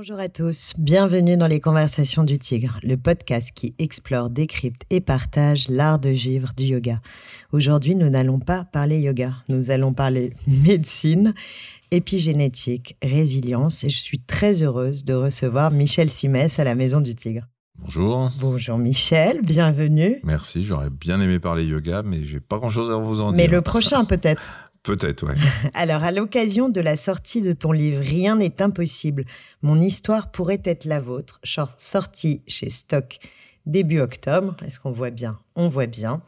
Bonjour à tous, bienvenue dans les Conversations du Tigre, le podcast qui explore, décrypte et partage l'art de vivre du yoga. Aujourd'hui, nous n'allons pas parler yoga, nous allons parler médecine, épigénétique, résilience et je suis très heureuse de recevoir Michel Simès à la Maison du Tigre. Bonjour. Bonjour Michel, bienvenue. Merci, j'aurais bien aimé parler yoga, mais j'ai pas grand-chose à vous en dire. Mais le prochain peut-être. Peut-être, ouais. Alors, à l'occasion de la sortie de ton livre Rien n'est impossible, mon histoire pourrait être la vôtre, sortie chez Stock début octobre. Est-ce qu'on voit bien? On voit bien.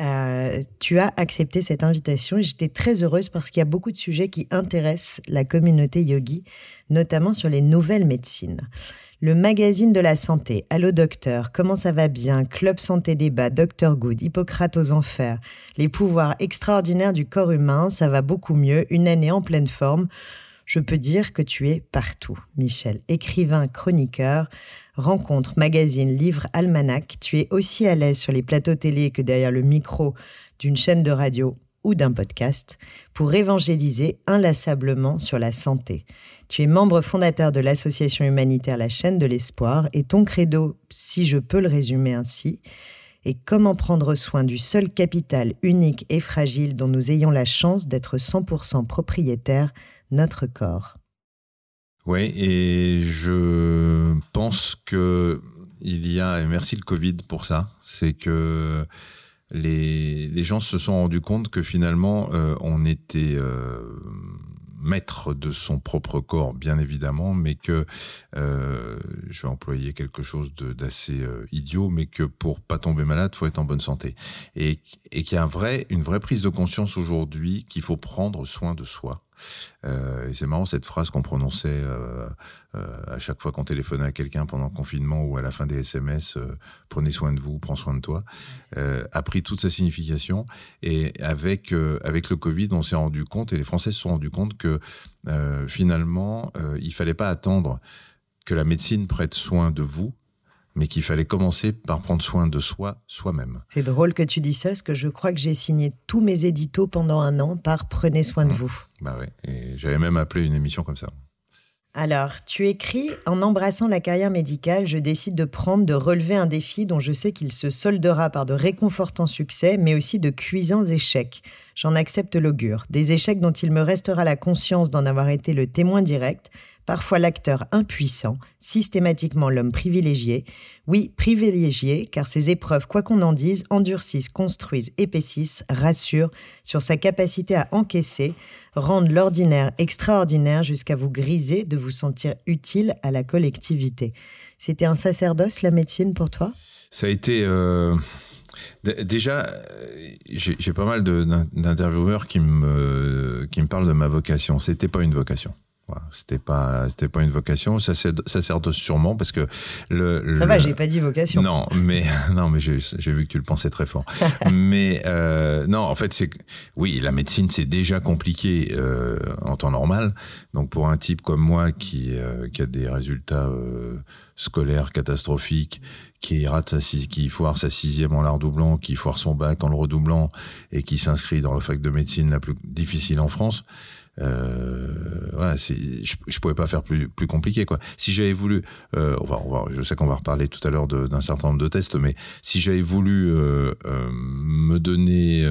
Euh, tu as accepté cette invitation et j'étais très heureuse parce qu'il y a beaucoup de sujets qui intéressent la communauté yogi, notamment sur les nouvelles médecines le magazine de la santé, Allo Docteur, Comment ça va bien, Club Santé Débat, Docteur Good, Hippocrate aux enfers, les pouvoirs extraordinaires du corps humain, ça va beaucoup mieux, une année en pleine forme. Je peux dire que tu es partout, Michel. Écrivain, chroniqueur, rencontre, magazine, livre, almanach. Tu es aussi à l'aise sur les plateaux télé que derrière le micro d'une chaîne de radio ou d'un podcast pour évangéliser inlassablement sur la santé. Tu es membre fondateur de l'association humanitaire La chaîne de l'espoir et ton credo, si je peux le résumer ainsi, est comment prendre soin du seul capital unique et fragile dont nous ayons la chance d'être 100% propriétaire, notre corps. Oui, et je pense que il y a, et merci le Covid pour ça, c'est que les, les gens se sont rendus compte que finalement, euh, on était euh, maître de son propre corps, bien évidemment, mais que euh, je vais employer quelque chose d'assez euh, idiot, mais que pour pas tomber malade, faut être en bonne santé, et, et qu'il y a un vrai, une vraie prise de conscience aujourd'hui qu'il faut prendre soin de soi. Euh, c'est marrant cette phrase qu'on prononçait euh, euh, à chaque fois qu'on téléphonait à quelqu'un pendant le confinement ou à la fin des SMS, prenez soin de vous, prends soin de toi, a pris toute sa signification. Et avec avec le Covid, on s'est rendu compte et les Français se sont rendus compte que finalement, il fallait pas attendre que la médecine prête soin de vous, mais qu'il fallait commencer par prendre soin de soi, soi-même. C'est drôle que tu dis ça, parce que je crois que j'ai signé tous mes éditos pendant un an par Prenez soin de mmh. vous. Bah oui, et j'avais même appelé une émission comme ça. Alors, tu écris En embrassant la carrière médicale, je décide de prendre, de relever un défi dont je sais qu'il se soldera par de réconfortants succès, mais aussi de cuisants échecs. J'en accepte l'augure. Des échecs dont il me restera la conscience d'en avoir été le témoin direct, parfois l'acteur impuissant, systématiquement l'homme privilégié. Oui, privilégié, car ces épreuves, quoi qu'on en dise, endurcissent, construisent, épaississent, rassurent sur sa capacité à encaisser, rendent l'ordinaire extraordinaire jusqu'à vous griser de vous sentir utile à la collectivité. C'était un sacerdoce, la médecine, pour toi? Ça a été... Euh, déjà, j'ai pas mal d'intervieweurs qui me, qui me parlent de ma vocation. C'était pas une vocation. Voilà, c'était pas c'était pas une vocation. Ça sacerdoce sûrement parce que le, ça va j'ai pas dit vocation. Non mais non mais j'ai vu que tu le pensais très fort. Mais euh, non en fait c'est oui la médecine c'est déjà compliqué euh, en temps normal. Donc pour un type comme moi qui euh, qui a des résultats euh, scolaires catastrophiques qui rate sa qui foire sa sixième en l'art doublant qui foire son bac en le redoublant et qui s'inscrit dans la fac de médecine la plus difficile en France euh, voilà, je, je pouvais pas faire plus plus compliqué quoi. Si j'avais voulu, euh, on va, on va, je sais qu'on va reparler tout à l'heure d'un certain nombre de tests, mais si j'avais voulu euh, me donner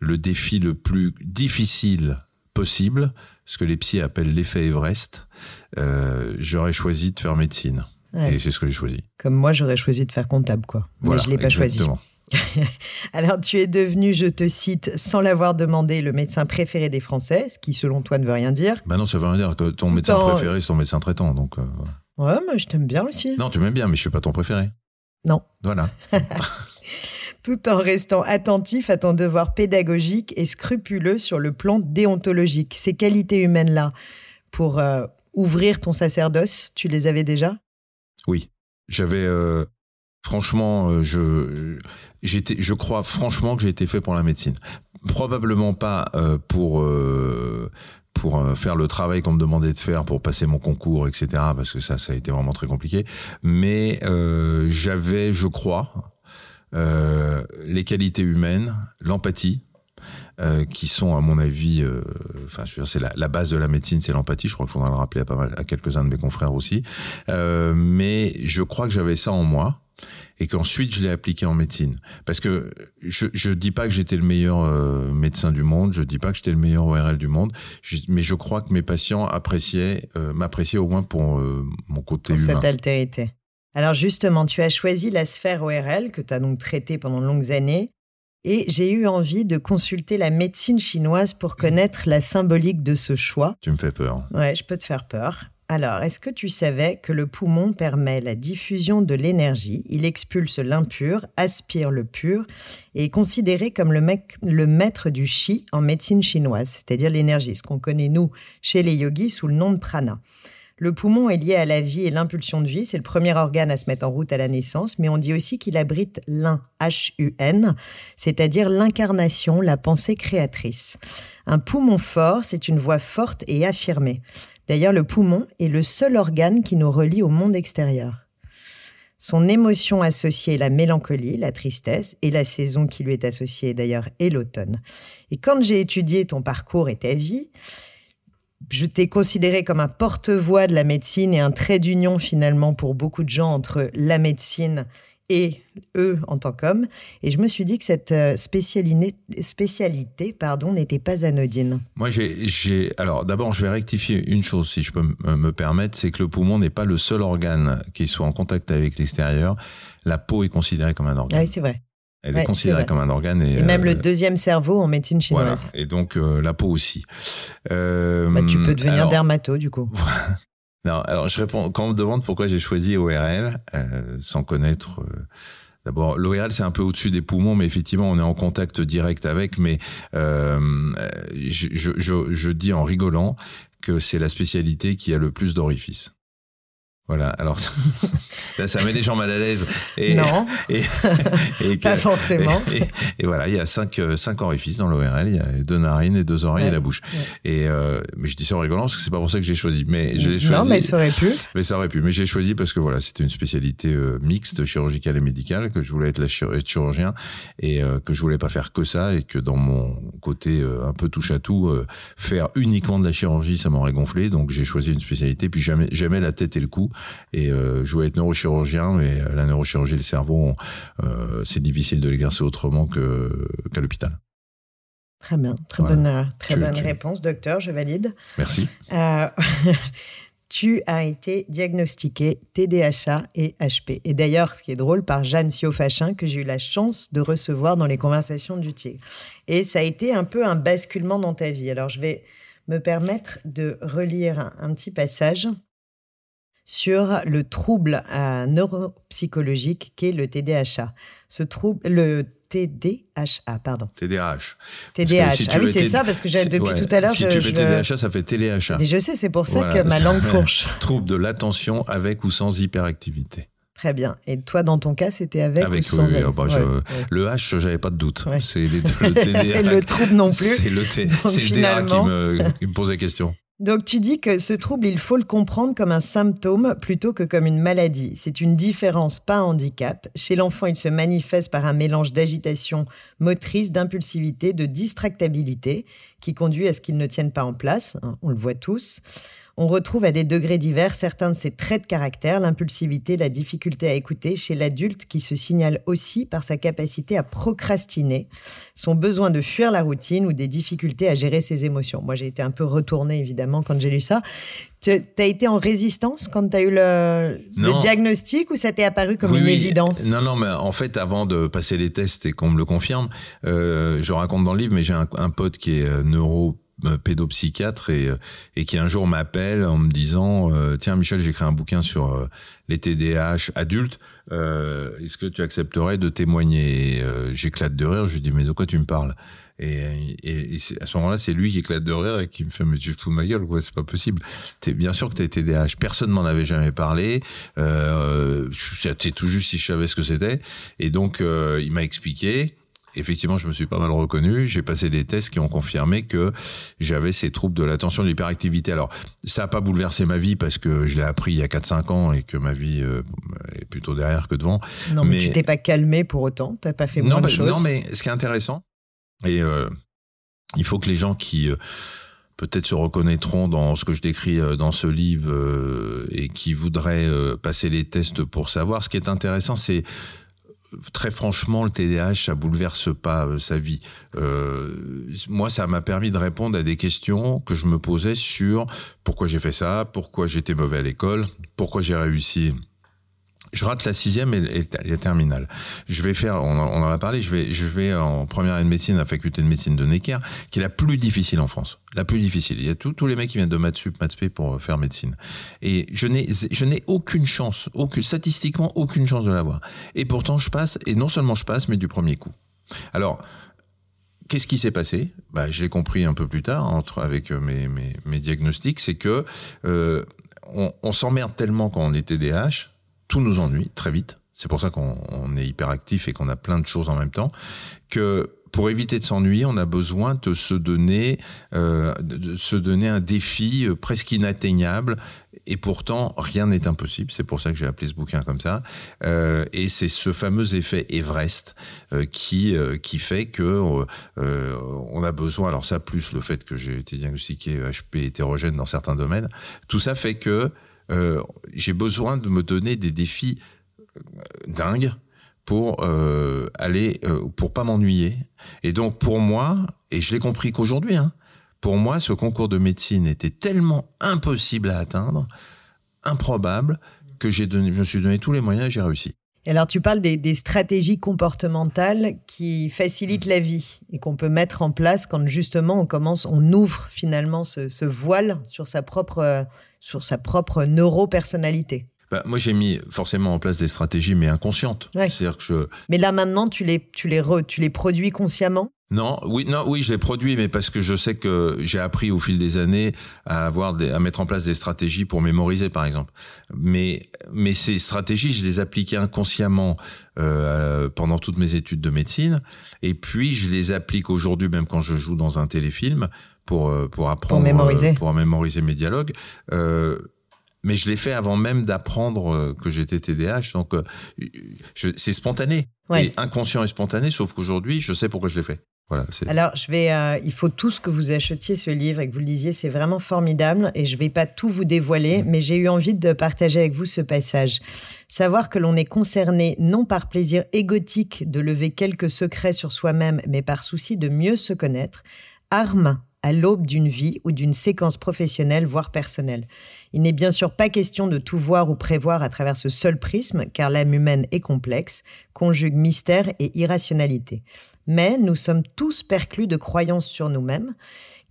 le défi le plus difficile possible, ce que les psys appellent l'effet Everest, j'aurais choisi de faire médecine. Et c'est ce que j'ai choisi. Comme moi, j'aurais choisi de faire comptable, quoi. Voilà, mais je l'ai pas exactement. choisi. Alors, tu es devenu, je te cite, sans l'avoir demandé, le médecin préféré des Français, ce qui, selon toi, ne veut rien dire. Ben non, ça veut rien dire. que Ton médecin préféré, c'est ton médecin traitant. Donc, euh, Ouais, mais je t'aime bien aussi. Non, tu m'aimes bien, mais je suis pas ton préféré. Non. Voilà. Tout en restant attentif à ton devoir pédagogique et scrupuleux sur le plan déontologique. Ces qualités humaines-là, pour euh, ouvrir ton sacerdoce, tu les avais déjà? Oui. J'avais. Euh, franchement, euh, je, j'étais, je crois franchement que j'ai été fait pour la médecine. Probablement pas euh, pour euh, pour faire le travail qu'on me demandait de faire pour passer mon concours, etc. Parce que ça, ça a été vraiment très compliqué. Mais j'avais, je crois, les qualités humaines, l'empathie, euh, qui sont, à mon avis, euh, enfin, c'est la, la, base de la médecine, c'est l'empathie. Je crois qu'il faudra le rappeler à pas mal, à quelques-uns de mes confrères aussi. Euh, mais je crois que j'avais ça en moi et qu'ensuite je l'ai appliqué en médecine. Parce que je je dis pas que j'étais le meilleur euh, médecin du monde, je dis pas que j'étais le meilleur ORL du monde, je, mais je crois que mes patients appréciaient, euh, m'appréciaient au moins pour euh, mon côté pour humain. cette altérité. Alors justement, tu as choisi la sphère ORL que tu as donc traitée pendant de longues années. Et j'ai eu envie de consulter la médecine chinoise pour connaître la symbolique de ce choix. Tu me fais peur. Ouais, je peux te faire peur. Alors, est-ce que tu savais que le poumon permet la diffusion de l'énergie Il expulse l'impur, aspire le pur et est considéré comme le, maître du chi en médecine chinoise, c'est-à-dire l'énergie, ce qu'on connaît nous chez les yogis sous le nom de prana. Le poumon est lié à la vie et l'impulsion de vie. C'est le premier organe à se mettre en route à la naissance, mais on dit aussi qu'il abrite l'un, H-U-N, c'est-à-dire l'incarnation, la pensée créatrice. Un poumon fort, c'est une voix forte et affirmée. D'ailleurs, le poumon est le seul organe qui nous relie au monde extérieur. Son émotion associée est la mélancolie, la tristesse, et la saison qui lui est associée d'ailleurs est l'automne. Et quand j'ai étudié ton parcours et ta vie, je t'ai considéré comme un porte-voix de la médecine et un trait d'union finalement pour beaucoup de gens entre la médecine et eux en tant qu'hommes. Et je me suis dit que cette euh, spécialité, spécialité pardon, n'était pas anodine. Moi, j'ai. Alors, d'abord, je vais rectifier une chose, si je peux me permettre c'est que le poumon n'est pas le seul organe qui soit en contact avec l'extérieur. La peau est considérée comme un organe. Ah oui, c'est vrai. Elle ouais, est considérée est comme un organe. Et, et même euh, le deuxième cerveau en médecine chinoise. Voilà. Et donc, euh, la peau aussi. Euh, bah, tu peux devenir alors, dermato, du coup. alors, je réponds, quand on me demande pourquoi j'ai choisi ORL, euh, sans connaître. D'abord, l'ORL, c'est un peu au-dessus des poumons, mais effectivement, on est en contact direct avec. Mais je, je, je, je dis en rigolant que c'est la spécialité qui a le plus d'orifices. Voilà, alors là, ça met les gens mal à l'aise. Et, non, et, et, pas forcément. Et, et, voilà, il y a cinq, cinq orifices dans l'ORL, il y a deux narines, et deux oreilles ouais, et la bouche. Ouais. Et euh, mais je dis ça en rigolant parce que c'est pas pour ça que j'ai choisi. Mais je l'ai choisi. Non, mais ça aurait pu. Mais ça aurait pu. Mais j'ai choisi parce que voilà, c'était une spécialité euh, mixte, chirurgicale et médicale, que je voulais être, la chir être chirurgien et euh, que je voulais pas faire que ça et que dans mon côté euh, un peu touche à tout, euh, faire uniquement de la chirurgie, ça m'aurait gonflé. Donc j'ai choisi une spécialité. Puis jamais, jamais la tête et le cou. Et euh, je voulais être neurochirurgien, mais la neurochirurgie et le cerveau, euh, c'est difficile de l'exercer autrement que qu'à l'hôpital. Très bien, très voilà. bonne, très tu, bonne tu... réponse, docteur, je valide. Merci. Euh, tu as été diagnostiqué TDAH et HP. Et d'ailleurs, ce qui est drôle, par Jeanne Siofachin, que j'ai eu la chance de recevoir dans les conversations du Tigre. Et ça a été un peu un basculement dans ta vie. Alors, je vais me permettre de relire un, un petit passage sur le trouble euh, neuropsychologique qu'est le TDAH. Ce trouble, le TDHA, pardon. TDAH. TDAH. Si ah oui, c'est ça, parce que j'ai, depuis ouais, tout à l'heure. Si je, tu fais je... TDAH, ça fait téléachat. Mais je sais, c'est pour ça voilà. que ma langue fourche. trouble de l'attention avec ou sans hyperactivité. Très bien. Et toi, dans ton cas, c'était avec, avec ou sans oui, avec bah, je, ouais. Le H, j'avais pas de doute. Ouais. C'est le TDA. le trouble non plus. C'est le, t, le finalement... DA qui me, qui me pose la question. Donc tu dis que ce trouble, il faut le comprendre comme un symptôme plutôt que comme une maladie. C'est une différence, pas un handicap. Chez l'enfant, il se manifeste par un mélange d'agitation motrice, d'impulsivité, de distractabilité qui conduit à ce qu'il ne tienne pas en place. On le voit tous. On retrouve à des degrés divers certains de ces traits de caractère, l'impulsivité, la difficulté à écouter chez l'adulte qui se signale aussi par sa capacité à procrastiner, son besoin de fuir la routine ou des difficultés à gérer ses émotions. Moi, j'ai été un peu retournée, évidemment, quand j'ai lu ça. Tu as été en résistance quand tu as eu le, le, diagnostic ou ça t'est apparu comme oui, une oui. évidence? Non, non, mais en fait, avant de passer les tests et qu'on me le confirme, euh, je raconte dans le livre, mais j'ai un, un, pote qui est euh, neuro pédopsychiatre et, et qui un jour m'appelle en me disant euh, tiens Michel j'ai écrit un bouquin sur euh, les TDAH adultes euh, est-ce que tu accepterais de témoigner? J'éclate de rire je lui dis mais de quoi tu me parles? Et, et, et à ce moment-là, c'est lui qui éclate de rire et qui me fait mais tu fous de ma gueule quoi, c'est pas possible. Es, bien sûr que t'as TDAH, personne m'en avait jamais parlé. Euh, c'est tout juste si je savais ce que c'était. Et donc euh, il m'a expliqué. Effectivement, je me suis pas mal reconnu. J'ai passé des tests qui ont confirmé que j'avais ces troubles de l'attention de l'hyperactivité. Alors, ça n'a pas bouleversé ma vie parce que je l'ai appris il y a 4-5 ans et que ma vie euh, est plutôt derrière que devant. Non, mais, mais... tu t'es pas calmé pour autant. T'as pas fait moins non, de bah, choses. Non, mais ce qui est intéressant, et euh, il faut que les gens qui peut-être se reconnaîtront dans ce que je décris dans ce livre et qui voudraient passer les tests pour savoir. Ce qui est intéressant, c'est très franchement, le TDAH, ça bouleverse pas euh, sa vie. Euh, moi, ça m'a permis de répondre à des questions que je me posais sur pourquoi j'ai fait ça, pourquoi j'étais mauvais à l'école, pourquoi j'ai réussi je rate la sixième et, la terminale. Je vais faire, on, en a parlé, je vais, je vais en première année de médecine à la faculté de médecine de Necker, qui est la plus difficile en France. La plus difficile. Il y a tous les mecs qui viennent de maths sup, pour faire médecine. Et je n'ai, je n'ai aucune chance, aucune, statistiquement aucune chance de l'avoir. Et pourtant, je passe, et non seulement je passe, mais du premier coup. Alors, Qu'est-ce qui s'est passé? Bah, Je l'ai compris un peu plus tard entre, avec euh, mes, mes, mes diagnostics, c'est que euh, on, on s'emmerde tellement quand on est TDAH tout nous ennuie très vite. C'est pour ça qu'on est hyperactif et qu'on a plein de choses en même temps. Que pour éviter de s'ennuyer, on a besoin de se donner, euh, de se donner un défi euh, presque inatteignable. Et pourtant, rien n'est impossible. C'est pour ça que j'ai appelé ce bouquin comme ça. Euh, et c'est ce fameux effet Everest qui qui fait que on a besoin. Alors ça, plus le fait que j'ai été diagnostiqué HP hétérogène dans certains domaines, tout ça fait que euh, j'ai besoin de me donner des défis euh, dingues pour euh, aller, pour pas m'ennuyer. Et donc pour moi, et je l'ai compris qu'aujourd'hui, hein, pour moi, ce concours de médecine était tellement impossible à atteindre, improbable, que j'ai donné, je me suis donné tous les moyens et j'ai réussi. Et alors, tu parles des, stratégies comportementales qui facilitent la vie et qu'on peut mettre en place quand justement on commence, on ouvre finalement ce, ce voile sur sa propre sur sa propre neuropersonnalité. Bah, moi, j'ai mis forcément en place des stratégies, mais inconscientes. C'est-à-dire que je... Mais là, maintenant, tu les, tu les, tu les produis consciemment? Non, oui, non, oui, je les produis, mais parce que je sais que j'ai appris au fil des années à avoir des, à mettre en place des stratégies pour mémoriser, par exemple. Mais, mais ces stratégies, je les appliquais inconsciemment euh, pendant toutes mes études de médecine, et puis je les applique aujourd'hui, même quand je joue dans un téléfilm, pour, euh, pour apprendre, pour mémoriser, euh, pour mémoriser mes dialogues. Euh, mais je l'ai fait avant même d'apprendre que j'étais TDAH, donc c'est spontané, et inconscient et spontané, sauf qu'aujourd'hui, je sais pourquoi je l'ai fait. Voilà, Alors, je vais, il faut tous que vous achetiez ce livre et que vous le lisiez, c'est vraiment formidable. Et je vais pas tout vous dévoiler, mmh. mais j'ai eu envie de partager avec vous ce passage. Savoir que l'on est concerné non par plaisir égotique de lever quelques secrets sur soi-même, mais par souci de mieux se connaître, arme à l'aube d'une vie ou d'une séquence professionnelle, voire personnelle. Il n'est bien sûr pas question de tout voir ou prévoir à travers ce seul prisme, car l'âme humaine est complexe, conjugue mystère et irrationalité. Mais nous sommes tous perclus de croyances sur nous-mêmes,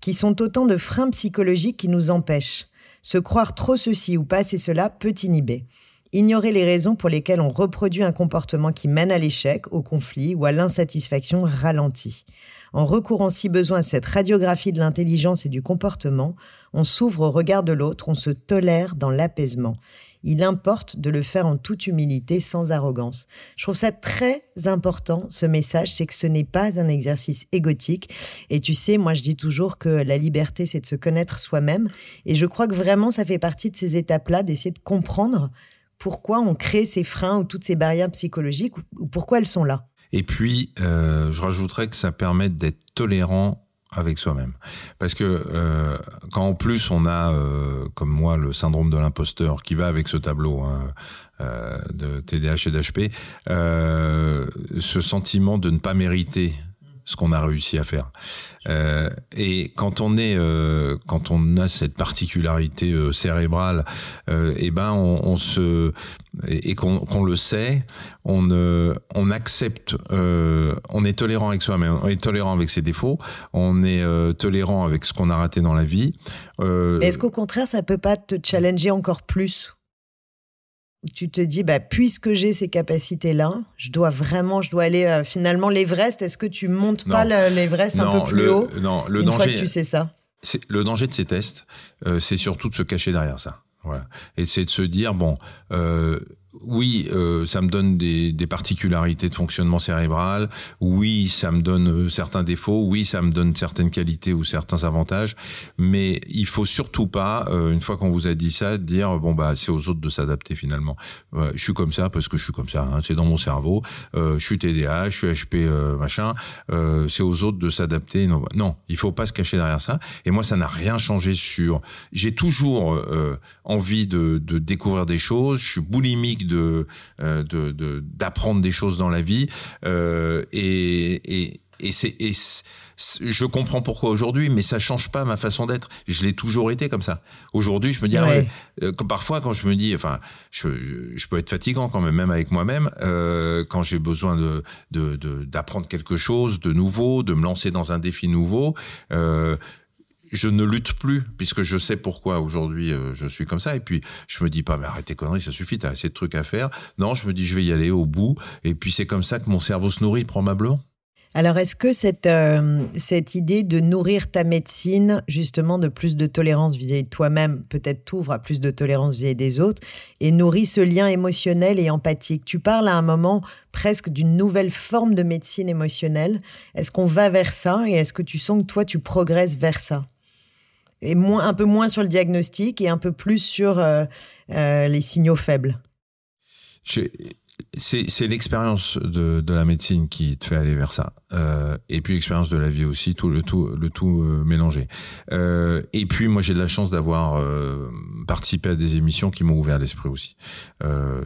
qui sont autant de freins psychologiques qui nous empêchent. Se croire trop ceci ou pas assez cela peut inhiber. Ignorer les raisons pour lesquelles on reproduit un comportement qui mène à l'échec, au conflit ou à l'insatisfaction ralentit. En recourant si besoin à cette radiographie de l'intelligence et du comportement, on s'ouvre au regard de l'autre, on se tolère dans l'apaisement. Il importe de le faire en toute humilité, sans arrogance. Je trouve ça très important, ce message, c'est que ce n'est pas un exercice égotique. Et tu sais, moi je dis toujours que la liberté, c'est de se connaître soi-même. Et je crois que vraiment, ça fait partie de ces étapes-là, d'essayer de comprendre pourquoi on crée ces freins ou toutes ces barrières psychologiques, ou pourquoi elles sont là. Et puis, euh, je rajouterais que ça permet d'être tolérant avec soi-même. Parce que euh, quand en plus on a, euh, comme moi, le syndrome de l'imposteur qui va avec ce tableau hein, de TDAH et d'HP, ce sentiment de ne pas mériter ce qu'on a réussi à faire. Euh, et quand on est, euh, quand on a cette particularité euh, cérébrale, et eh ben on, se et, qu'on le sait, on on accepte, on est tolérant avec soi-même, on est tolérant avec ses défauts, on est tolérant avec ce qu'on a raté dans la vie. Est-ce qu'au contraire, ça peut pas te challenger encore plus? Tu te dis, bah, puisque j'ai ces capacités-là, je dois vraiment, je dois aller euh, finalement l'Everest. Est-ce que tu montes pas l'Everest un peu plus haut Non, le danger. tu sais ça? Le danger de ces tests, euh, c'est surtout de se cacher derrière ça. Voilà. Et c'est de se dire bon, euh, oui, euh, ça me donne des, particularités de fonctionnement cérébral. Oui, ça me donne euh, certains défauts. Oui, ça me donne certaines qualités ou certains avantages. Mais il faut surtout pas, euh, une fois qu'on vous a dit ça, dire bon bah c'est aux autres de s'adapter finalement. je suis comme ça parce que je suis comme ça. Hein, c'est dans mon cerveau. je suis TDA, je suis HP machin. c'est aux autres de s'adapter. Non, non, il faut pas se cacher derrière ça. Et moi, ça n'a rien changé sur. J'ai toujours envie de, de découvrir des choses. Je suis boulimique de d'apprendre des choses dans la vie euh, et, et, et c'est je comprends pourquoi aujourd'hui, mais ça change pas ma façon d'être. Je l'ai toujours été comme ça. Aujourd'hui, je me dis, ah ouais. Euh, parfois, quand je me dis, enfin, je, je, peux être fatigant quand même, même avec moi-même, euh, quand j'ai besoin de d'apprendre de, quelque chose de nouveau, de me lancer dans un défi nouveau. Euh, je ne lutte plus puisque je sais pourquoi aujourd'hui euh, je suis comme ça. Et puis je me dis pas mais arrête tes conneries ça suffit t'as assez de trucs à faire. Non je me dis je vais y aller au bout. Et puis c'est comme ça que mon cerveau se nourrit probablement. Alors, est-ce que cette, euh, cette idée de nourrir ta médecine, justement, de plus de tolérance vis-à-vis de toi-même, peut-être t'ouvre à plus de tolérance vis-à-vis des autres, et nourrit ce lien émotionnel et empathique? Tu parles à un moment presque d'une nouvelle forme de médecine émotionnelle. Est-ce qu'on va vers ça? Et est-ce que tu sens que toi, tu progresses vers ça? Et moins, un peu moins sur le diagnostic et un peu plus sur euh, euh, les signaux faibles c'est l'expérience de, de, la médecine qui te fait aller vers ça. Euh, et puis l'expérience de la vie aussi, tout le tout, le tout euh, mélangé. Euh, et puis moi j'ai de la chance d'avoir participé à des émissions qui m'ont ouvert l'esprit aussi.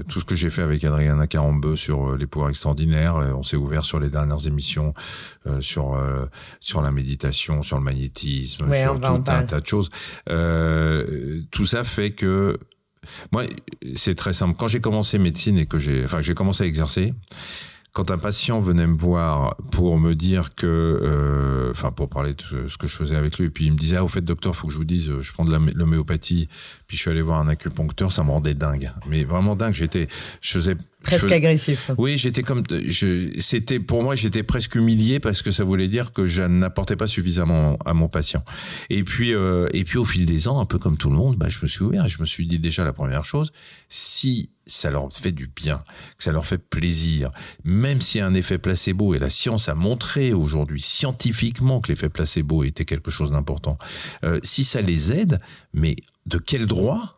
Tout ce que j'ai fait avec Adriana Carambeu sur les pouvoirs extraordinaires, on s'est ouvert sur les dernières émissions, sur sur la méditation, sur le magnétisme, sur tout un tas de choses. tout ça fait que moi, c'est très simple. Quand j'ai commencé médecine et que j'ai, enfin, j'ai commencé à exercer, quand un patient venait me voir pour me dire que, euh, enfin, pour parler de ce que je faisais avec lui, et puis il me disait, ah, au fait, docteur, faut que je vous dise, je prends de l'homéopathie, puis je suis allé voir un acupuncteur, ça me rendait dingue. Mais vraiment dingue. J'étais, je faisais presque agressif. Oui, j'étais comme, je, c'était pour moi, j'étais presque humilié parce que ça voulait dire que je n'apportais pas suffisamment à mon patient. Et puis, euh, et puis au fil des ans, un peu comme tout le monde, bah, je me suis ouvert. Je me suis dit déjà la première chose, si ça leur fait du bien, que ça leur fait plaisir, même s'il y a un effet placebo, et la science a montré aujourd'hui scientifiquement que l'effet placebo était quelque chose d'important, euh, si ça les aide, mais de quel droit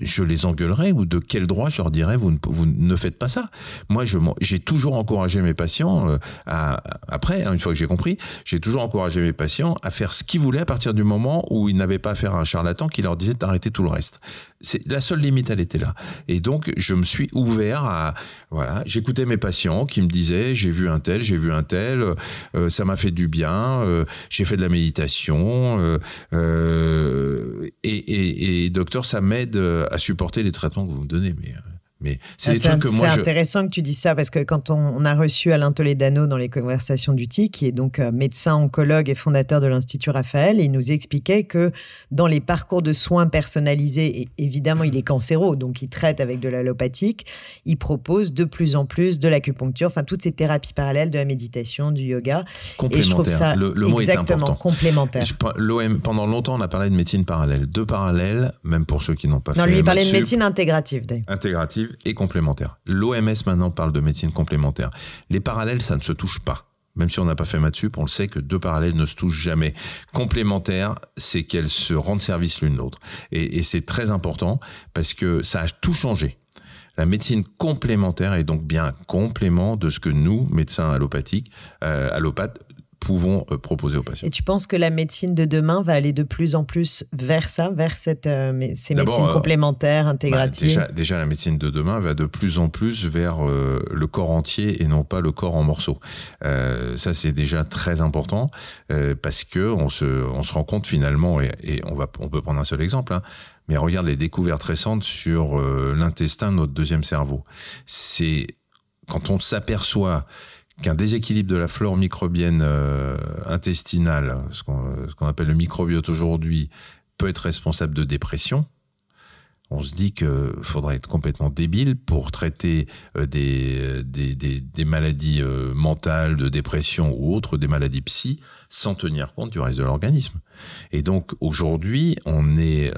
je les engueulerais ou de quel droit je leur dirais vous ne, faites pas ça. Moi, j'ai toujours encouragé mes patients euh, à après hein, une fois que j'ai compris, j'ai toujours encouragé mes patients à faire ce qu'ils voulaient à partir du moment où ils n'avaient pas affaire à un charlatan qui leur disait d'arrêter tout le reste. C'est la seule limite, elle était là. Et donc, je me suis ouvert à voilà, j'écoutais mes patients qui me disaient j'ai vu un tel, j'ai vu un tel, euh, ça m'a fait du bien, euh, j'ai fait de la méditation et, et, et docteur, ça m'aide à supporter les traitements que vous me donnez. Mais euh, mais c'est ah, intéressant que tu dis ça parce que quand on, a reçu Alain Toledano dans les conversations du TIC, qui est donc euh, médecin oncologue et fondateur de l'Institut Raphaël, il nous expliquait que dans les parcours de soins personnalisés, et évidemment il est cancéro, donc il traite avec de l'allopathique, il propose de plus en plus de l'acupuncture, enfin toutes ces thérapies parallèles, de la méditation, du yoga. Complémentaire. Et je trouve ça le, mot exactement est important. complémentaire. L'OM pendant longtemps on a parlé de médecine parallèle, deux parallèles, même pour ceux qui n'ont pas fait. Non, lui il parlait de médecine intégrative. Intégrative et complémentaire. L'OMS maintenant parle de médecine complémentaire. Les parallèles, ça ne se touche pas. Même si on n'a pas fait maths on le sait que deux parallèles ne se touchent jamais. Complémentaire, c'est qu'elles se rendent service l'une l'autre. Et, c'est très important parce que ça a tout changé. La médecine complémentaire est donc bien un complément de ce que nous, médecins allopathiques, euh, allopathes, pouvons euh, proposer aux patients. Et tu penses que la médecine de demain va aller de plus en plus vers ça, vers cette, euh, ces médecines euh, complémentaires, bah, intégratives déjà, déjà, la médecine de demain va de plus en plus vers le corps entier et non pas le corps en morceaux. ça, c'est déjà très important parce que on se, on se rend compte finalement, et, on, va, on peut prendre un seul exemple, hein, mais regarde les découvertes récentes sur l'intestin, notre deuxième cerveau. C'est quand on s'aperçoit qu'un déséquilibre de la flore microbienne euh, intestinale, ce qu'on appelle le microbiote aujourd'hui, peut être responsable de dépression, on se dit qu'il faudrait être complètement débile pour traiter euh, des, maladies euh, mentales, de dépression ou autres, des maladies psy, sans tenir compte du reste de l'organisme. Et donc aujourd'hui, on est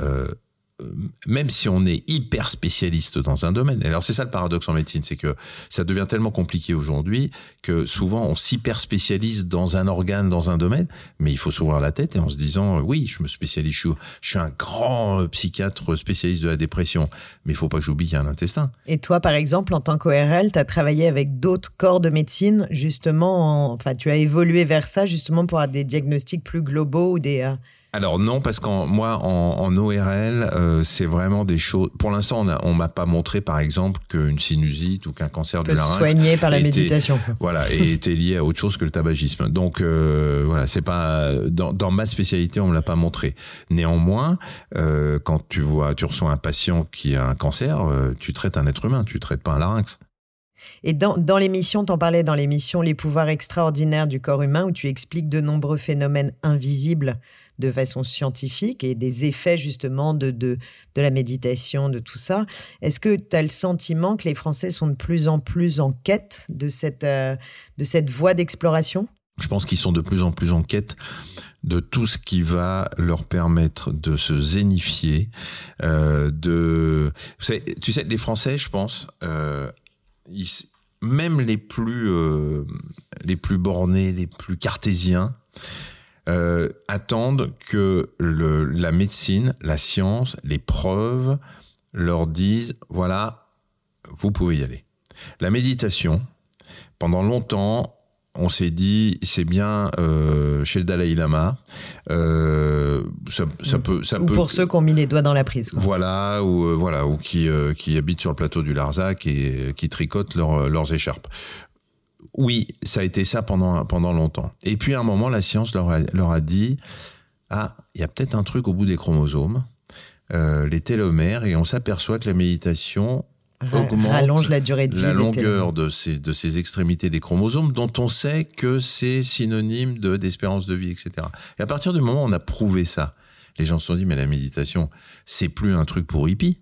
même si on est hyper spécialiste dans un domaine, alors c'est ça le paradoxe en médecine, c'est que ça devient tellement compliqué aujourd'hui que souvent on s'hyper spécialise dans un organe, dans un domaine, mais il faut s'ouvrir la tête et en se disant oui, je me spécialise, je suis, un grand psychiatre spécialiste de la dépression, mais il faut pas que j'oublie qu'il y a un intestin. Et toi, par exemple, en tant qu'ORL, tu as travaillé avec d'autres corps de médecine, justement, enfin, tu as évolué vers ça, justement, pour avoir des diagnostics plus globaux ou des... Euh, alors non, parce qu'en moi en, ORL, euh, c'est vraiment des choses. Pour l'instant, on, on m'a pas montré, par exemple, qu'une sinusite ou qu'un cancer du larynx soigné par la méditation. Voilà, et était lié à autre chose que le tabagisme. Donc euh, voilà, c'est pas dans, dans, ma spécialité, on me l'a pas montré. Néanmoins, euh, quand tu vois, tu reçois un patient qui a un cancer, euh, tu traites un être humain, tu traites pas un larynx. Et dans, dans l'émission, t'en parlais dans l'émission Les pouvoirs extraordinaires du corps humain, où tu expliques de nombreux phénomènes invisibles de façon scientifique et des effets justement de, de, la méditation, de tout ça. Est-ce que tu as le sentiment que les Français sont de plus en plus en quête de cette, euh, de cette voie d'exploration? Je pense qu'ils sont de plus en plus en quête de tout ce qui va leur permettre de se zénifier, euh, de... tu sais, les Français, je pense, euh, même les plus, les plus bornés, les plus cartésiens, euh, attendent que le, la médecine, la science, les preuves leur disent voilà, vous pouvez y aller. La méditation, pendant longtemps, on s'est dit c'est bien euh, chez le Dalai Lama. Euh, ça, ça, peut, ça ou peut, pour ceux qui ont mis les doigts dans la prise. Voilà, ou euh, voilà, ou qui qui habitent sur le plateau du Larzac et qui tricotent leurs écharpes oui, ça a été ça pendant, pendant longtemps. Et puis à un moment, la science leur a, leur a dit, ah, il y a peut-être un truc au bout des chromosomes, euh, les télomères, et on s'aperçoit que la méditation augmente la, durée de vie la longueur de ces, de ces extrémités des chromosomes, dont on sait que c'est synonyme de d'espérance de vie, etc. Et à partir du moment où on a prouvé ça, les gens se sont dit, mais la méditation, c'est plus un truc pour hippie.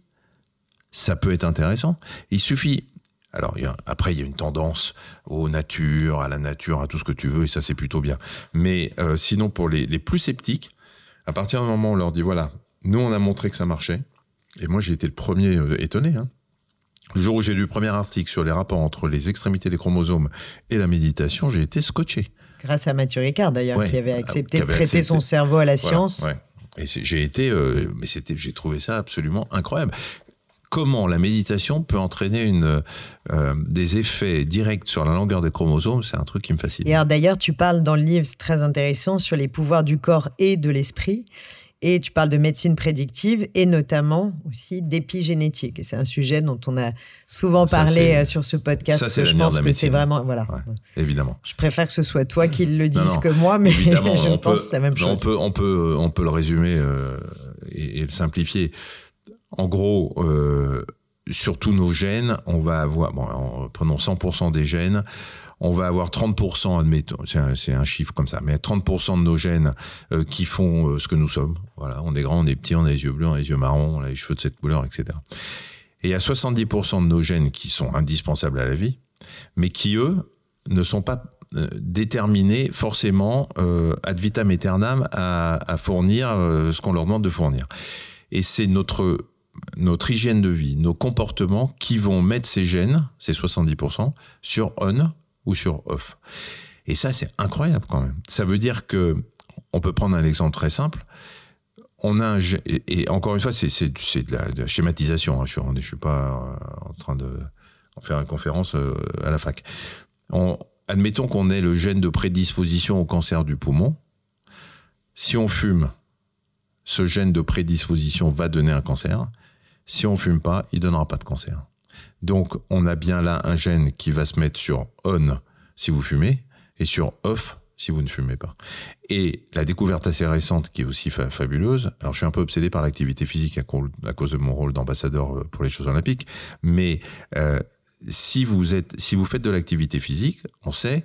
Ça peut être intéressant. Il suffit, alors après, il y a une tendance aux natures, à la nature, à tout ce que tu veux, et ça c'est plutôt bien. Mais euh, sinon, pour les, plus sceptiques, à partir du moment où on leur dit, voilà, nous on a montré que ça marchait, et moi j'ai été le premier euh, étonné. Hein. Le jour où j'ai lu le premier article sur les rapports entre les extrémités des chromosomes et la méditation, j'ai été scotché. Grâce à Mathieu Ricard d'ailleurs, qui avait accepté de prêter son cerveau à la science. Et j'ai été, euh, mais c'était, j'ai trouvé ça absolument incroyable comment la méditation peut entraîner une, euh, des effets directs sur la longueur des chromosomes, c'est un truc qui me fascine. Et d'ailleurs, tu parles dans le livre, c'est très intéressant, sur les pouvoirs du corps et de l'esprit. Et tu parles de médecine prédictive et notamment aussi d'épigénétique. Et c'est un sujet dont on a souvent parlé euh, sur ce podcast. Ça, je pense que c'est vraiment. Voilà. évidemment. Je préfère que ce soit toi qui le dise que moi, mais je pense que c'est la même chose. On peut, on, peut, on peut le résumer euh, et, et, le simplifier en gros, euh, sur tous nos gènes, on va avoir, bon, prenons 100% des gènes, on va avoir 30%, admettons, c'est un, chiffre comme ça, mais 30% de nos gènes euh, qui font euh, ce que nous sommes. Voilà, on est grand, on est petit, on a les yeux bleus, on a les yeux marrons, on a les cheveux de cette couleur, etc. Et il y a 70% de nos gènes qui sont indispensables à la vie, mais qui, eux, ne sont pas euh, déterminés forcément ad vitam aeternam à, à fournir ce qu'on leur demande de fournir. Et c'est notre notre hygiène de vie, nos comportements qui vont mettre ces gènes, ces 70%, sur on ou sur off. Et ça, c'est incroyable quand même. Ça veut dire que, on peut prendre un exemple très simple. On a un et, encore une fois, c'est, de, la, schématisation. Hein. Je ne suis, pas euh, en train de faire une conférence euh, à la fac. admettons qu'on ait le gène de prédisposition au cancer du poumon. Si on fume, ce gène de prédisposition va donner un cancer. Si on fume pas, il donnera pas de cancer. Donc, on a bien là un gène qui va se mettre sur on si vous fumez et sur off si vous ne fumez pas. Et la découverte assez récente qui est aussi fabuleuse, alors je suis un peu obsédé par l'activité physique à, cause de mon rôle d'ambassadeur euh, pour les Jeux Olympiques, mais euh, si vous êtes, si vous faites de l'activité physique, on sait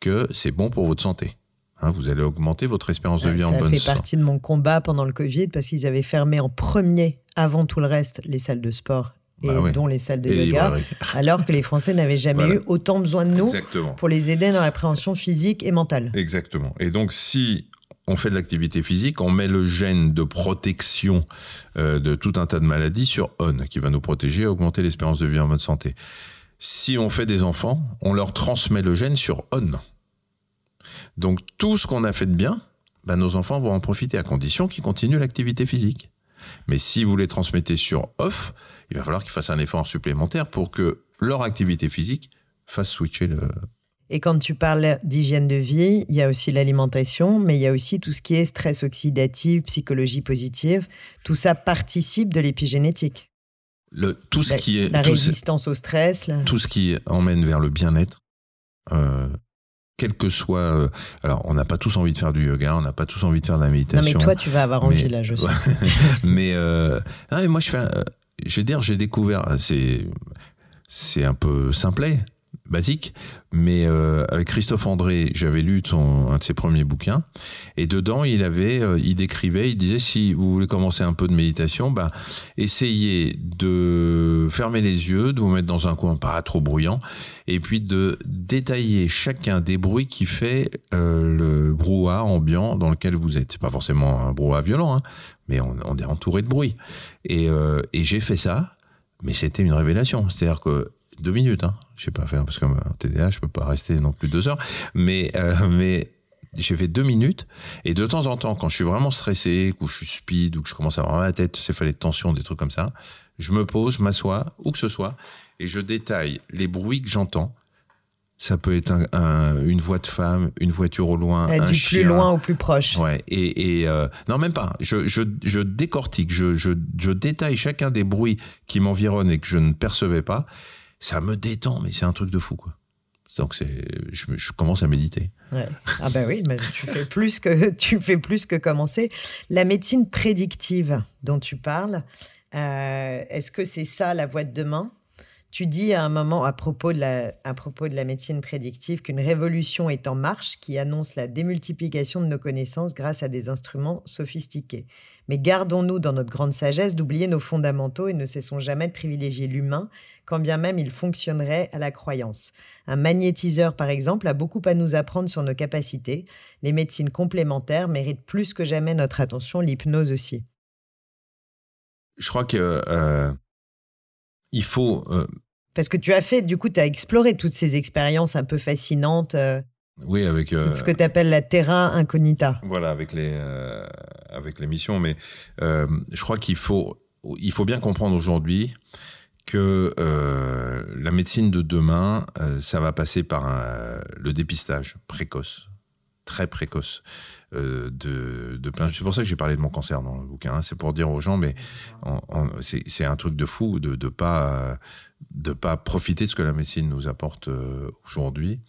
que c'est bon pour votre santé. Hein, vous allez augmenter votre espérance de vie en bonne santé. Ça fait partie de mon combat pendant le Covid parce qu'ils avaient fermé en premier, avant tout le reste, les salles de sport et bah dont les salles de yoga, alors que les Français n'avaient jamais eu autant besoin de nous pour les aider dans la prévention physique et mentale. Exactement. Et donc, si on fait de l'activité physique, on met le gène de protection euh, de tout un tas de maladies sur on, qui va nous protéger et augmenter l'espérance de vie en mode santé. Si on fait des enfants, on leur transmet le gène sur on. Donc tout ce qu'on a fait de bien, ben, nos enfants vont en profiter à condition qu'ils continuent l'activité physique. Mais si vous les transmettez sur off, il va falloir qu'ils fassent un effort supplémentaire pour que leur activité physique fasse switcher le, et quand tu parles d'hygiène de vie, il y a aussi l'alimentation, mais il y a aussi tout ce qui est stress oxydatif, psychologie positive. Tout ça participe de l'épigénétique. Le, tout ce la, qui est la résistance au stress, là. tout ce qui emmène vers le bien-être, euh, quel que soit. Euh, alors, on n'a pas tous envie de faire du yoga, on n'a pas tous envie de faire de la méditation. Non, mais toi, tu vas avoir envie là, je sais. mais, euh, non, mais moi, je fais. Euh, je vais dire, j'ai découvert. C'est c'est un peu simplet basique, mais euh, avec Christophe André, j'avais lu un de ses premiers bouquins, et dedans il avait, euh, il décrivait, il disait si vous voulez commencer un peu de méditation, ben essayez de fermer les yeux, de vous mettre dans un coin pas trop bruyant, et puis de détailler chacun des bruits qui fait euh, le brouhaha ambiant dans lequel vous êtes. C'est pas forcément un brouhaha violent, hein, mais on, est entouré de bruit. Et, et j'ai fait ça, mais c'était une révélation. C'est-à-dire que deux minutes. Hein. Je sais pas faire parce que en TDA, je peux pas rester non plus deux heures. Mais euh, mais j'ai fait deux minutes et de temps en temps, quand je suis vraiment stressé, ou je suis speed, ou que je commence à avoir ma tête, c'est fait de tension, des trucs comme ça, je me pose, je m'assois, où que ce soit, et je détaille les bruits que j'entends. Ça peut être un, un, une voix de femme, une voiture au loin, euh, un du chien. plus loin au plus proche. Ouais. Et, et euh, non, même pas. Je, je, je décortique, je, je, je détaille chacun des bruits qui m'environnent et que je ne percevais pas ça me détend, mais c'est un truc de fou, quoi. Donc c'est, je, commence à méditer. Ah ben oui, mais tu fais plus que tu fais plus que commencer. La médecine prédictive dont tu parles, euh, est-ce que c'est ça la voie de demain? Tu dis à un moment à propos de la médecine prédictive qu'une révolution est en marche qui annonce la démultiplication de nos connaissances grâce à des instruments sophistiqués. Mais gardons-nous dans notre grande sagesse d'oublier nos fondamentaux et ne cessons jamais de privilégier l'humain quand bien même il fonctionnerait à la croyance. Un magnétiseur, par exemple, a beaucoup à nous apprendre sur nos capacités. Les médecines complémentaires méritent plus que jamais notre attention, l'hypnose aussi. Je crois que euh, il faut. Euh... Parce que tu as fait, du coup, tu as exploré toutes ces expériences un peu fascinantes. Euh, oui, avec euh, ce que tu appelles la terra incognita. Voilà, avec les euh, avec les missions. Mais je crois qu'il faut il faut bien comprendre aujourd'hui que la médecine de demain, ça va passer par un, le dépistage précoce, très précoce. Euh, de, de plein. C'est pour ça que j'ai parlé de mon cancer dans le bouquin. Hein. C'est pour dire aux gens, mais c'est un truc de fou de de pas de pas profiter de ce que la médecine nous apporte euh, aujourd'hui.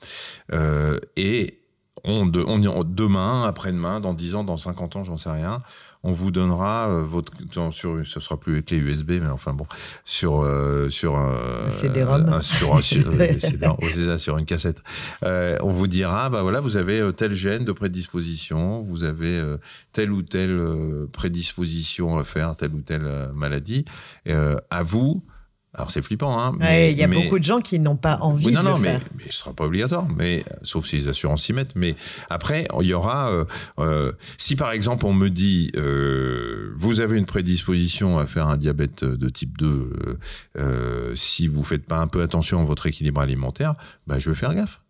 Euh, et on, on, demain, après-demain, dans 10 ans, dans 50 ans, j'en sais rien, on vous donnera euh, votre sur ce sera plus les clés USB mais enfin bon sur euh, sur un un, sur un, sur, ça, sur une cassette. Euh, on vous dira bah voilà vous avez euh, tel gène de prédisposition vous avez euh, telle ou telle euh, prédisposition à faire telle ou telle maladie. À vous alors c'est flippant, hein. Il ouais, y a mais... beaucoup de gens qui n'ont pas envie oui, non, de non, le mais, faire. Mais ce sera pas obligatoire, mais sauf si les assurances s'y mettent. Mais après, il y aura, euh, euh, si par exemple on me dit, euh, vous avez une prédisposition à faire un diabète de type 2, euh, si vous faites pas un peu attention à votre équilibre alimentaire, bah je vais faire gaffe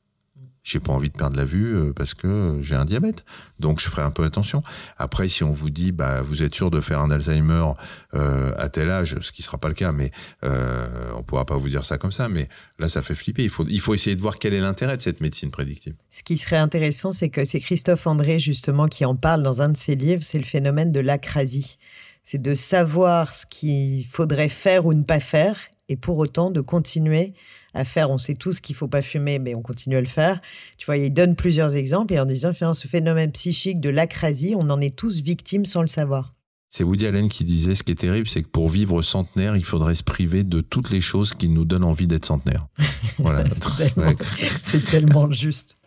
j'ai pas envie de perdre la vue euh, parce que j'ai un diabète. Donc je ferai un peu attention. Après, si on vous dit, bah, vous êtes sûr de faire un Alzheimer euh, à tel âge, ce qui sera pas le cas, mais euh, on pourra pas vous dire ça comme ça. Mais là, ça fait flipper. Il faut, il faut essayer de voir quel est l'intérêt de cette médecine prédictive. Ce qui serait intéressant, c'est que c'est Christophe André justement qui en parle dans un de ses livres. C'est le phénomène de l'acrasie. C'est de savoir ce qu'il faudrait faire ou ne pas faire, et pour autant de continuer à faire. On sait tous qu'il faut pas fumer, mais on continue à le faire. Tu vois, il donne plusieurs exemples et en disant, ce phénomène psychique de l'acrasie, on en est tous victimes sans le savoir. C'est Woody Allen qui disait ce qui est terrible, c'est que pour vivre centenaire, il faudrait se priver de toutes les choses qui nous donnent envie d'être centenaire. Voilà. c'est tellement, tellement juste.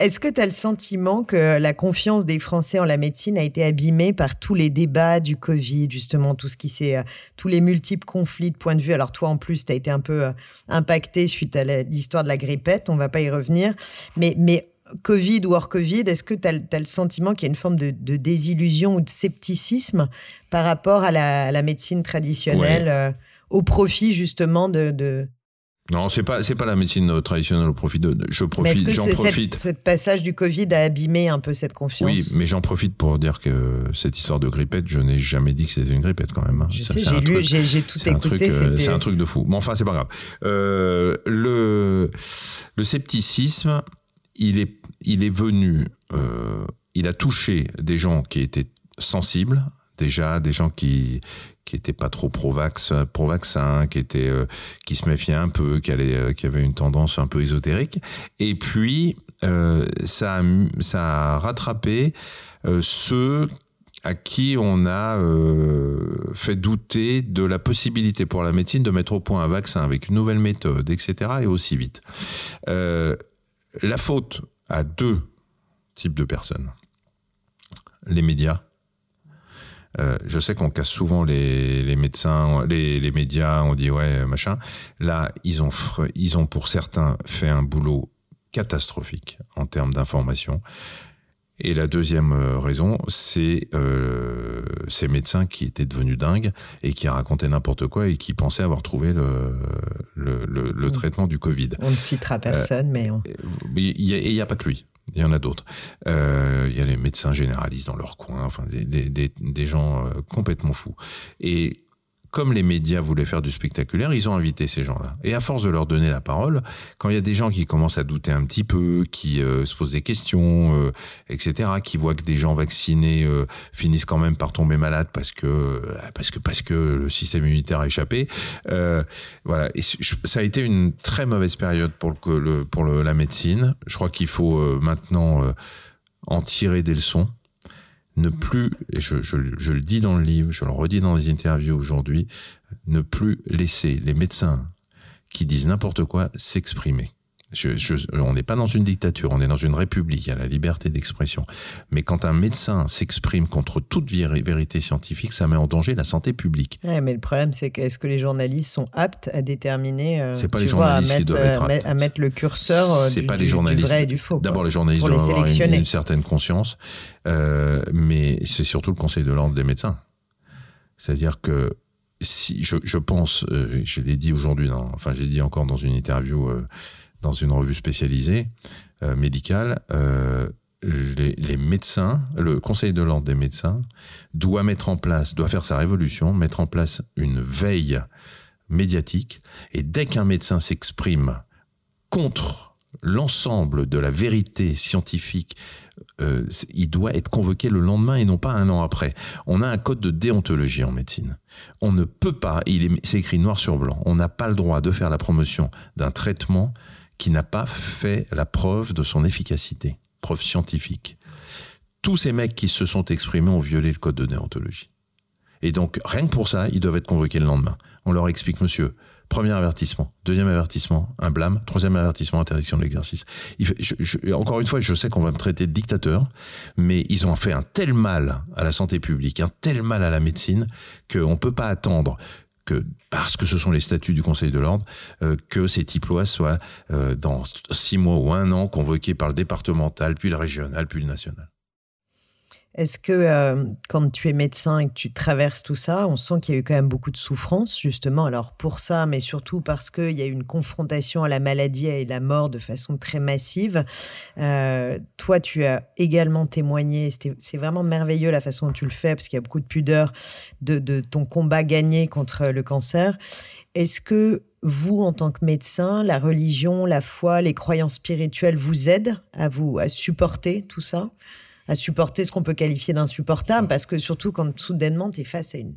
Est-ce que tu as le sentiment que la confiance des Français en la médecine a été abîmée par tous les débats du Covid, justement, tout ce qui s'est, euh, tous les multiples conflits de points de vue? Alors toi, en plus, tu as été un peu euh, impacté suite à l'histoire de la grippette, on va pas y revenir. Mais, mais Covid ou hors Covid, est-ce que tu as, le sentiment qu'il y a une forme de, désillusion ou de scepticisme par rapport à la, médecine traditionnelle euh, au profit justement de, non, c'est pas c'est pas la médecine traditionnelle au profit de. Je profite, j'en profite. Ce passage du Covid a abîmé un peu cette confiance? Oui, mais j'en profite pour dire que cette histoire de grippette, je n'ai jamais dit que c'était une grippette quand même. Hein. Je sais, j'ai lu, j'ai tout écouté. Euh, c'est un truc de fou. Mais enfin, c'est pas grave. Euh, le le scepticisme, il est il est venu, euh, il a touché des gens qui étaient sensibles déjà des gens qui qui étaient pas trop pro-vax, pro-vaccin, qui étaient, euh, qui se méfiaient un peu, qui, allaient, euh, qui avaient une tendance un peu ésotérique. Et puis, euh, ça, a, ça a rattrapé ceux à qui on a fait douter de la possibilité pour la médecine de mettre au point un vaccin avec une nouvelle méthode, etc., et aussi vite. La faute à deux types de personnes. Les médias euh, je sais qu'on casse souvent les, médecins, les, médias, on dit ouais machin. Là, ils ont pour certains fait un boulot catastrophique en termes d'information. Et la deuxième euh, raison, c'est euh, ces médecins qui étaient devenus dingues et qui racontaient n'importe quoi et qui pensaient avoir trouvé le, le, le, traitement du Covid. On ne citera personne, mais... Il n'y a, a, pas que lui. Il y en a d'autres. Euh, il y a les médecins généralistes dans leur coin, enfin des, des, des gens euh, complètement fous. Et comme les médias voulaient faire du spectaculaire, ils ont invité ces gens-là. Et à force de leur donner la parole, quand il y a des gens qui commencent à douter un petit peu, qui euh, se posent des questions, euh, etc., qui voient que des gens vaccinés euh, finissent quand même par tomber malades parce que parce que parce que le système immunitaire a échappé, voilà. Ça a été une très mauvaise période pour le, pour la médecine. Je crois qu'il faut maintenant en tirer des leçons ne plus, et je, je, je, le dis dans le livre, je le redis dans les interviews aujourd'hui, ne plus laisser les médecins qui disent n'importe quoi s'exprimer. Je, on n'est pas dans une dictature, on est dans une république, il y a la liberté d'expression. Mais quand un médecin s'exprime contre toute vérité scientifique, ça met en danger la santé publique. Ouais, mais le problème, c'est que est-ce que les journalistes sont aptes à déterminer euh, C'est pas les journalistes à qui doivent être aptes. à mettre le curseur euh, du, pas les journalistes. vrai et du faux. D'abord, les journalistes doivent avoir une, certaine conscience, euh, mais c'est surtout le Conseil de l'ordre des médecins. C'est-à-dire que si je, je pense, euh, je l'ai dit aujourd'hui, enfin j'ai dit encore dans une interview dans une revue spécialisée euh, médicale, euh, les, médecins, le Conseil de l'ordre des médecins doit mettre en place, doit faire sa révolution, mettre en place une veille médiatique. Et dès qu'un médecin s'exprime contre l'ensemble de la vérité scientifique, euh, il doit être convoqué le lendemain et non pas un an après. On a un code de déontologie en médecine. On ne peut pas, il est, c'est écrit noir sur blanc, on n'a pas le droit de faire la promotion d'un traitement qui n'a pas fait la preuve de son efficacité, preuve scientifique. Tous ces mecs qui se sont exprimés ont violé le code de déontologie. Et donc, rien que pour ça, ils doivent être convoqués le lendemain. On leur explique, monsieur, premier avertissement, deuxième avertissement, un blâme, troisième avertissement, interdiction de l'exercice. encore une fois, je sais qu'on va me traiter de dictateur, mais ils ont fait un tel mal à la santé publique, un tel mal à la médecine, qu'on ne peut pas attendre que parce que ce sont les statuts du Conseil de l'ordre, euh, que ces types-lois soient euh, dans six mois ou un an convoqués par le départemental, puis le régional, puis le national. Est-ce que euh, quand tu es médecin et que tu traverses tout ça, on sent qu'il y a eu quand même beaucoup de souffrance, justement, alors pour ça, mais surtout parce qu'il y a eu une confrontation à la maladie et la mort de façon très massive. Euh, toi, tu as également témoigné, c'est vraiment merveilleux la façon dont tu le fais, parce qu'il y a beaucoup de pudeur de, de ton combat gagné contre le cancer. Est-ce que vous, en tant que médecin, la religion, la foi, les croyances spirituelles vous aident à vous à supporter tout ça? À supporter ce qu'on peut qualifier d'insupportable, parce que surtout quand soudainement tu es face à une,